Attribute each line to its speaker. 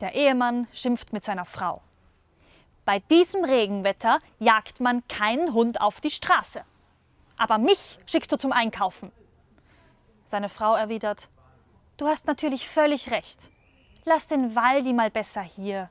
Speaker 1: Der Ehemann schimpft mit seiner Frau. Bei diesem Regenwetter jagt man keinen Hund auf die Straße. Aber mich schickst du zum Einkaufen. Seine Frau erwidert, Du hast natürlich völlig recht. Lass den Waldi mal besser hier.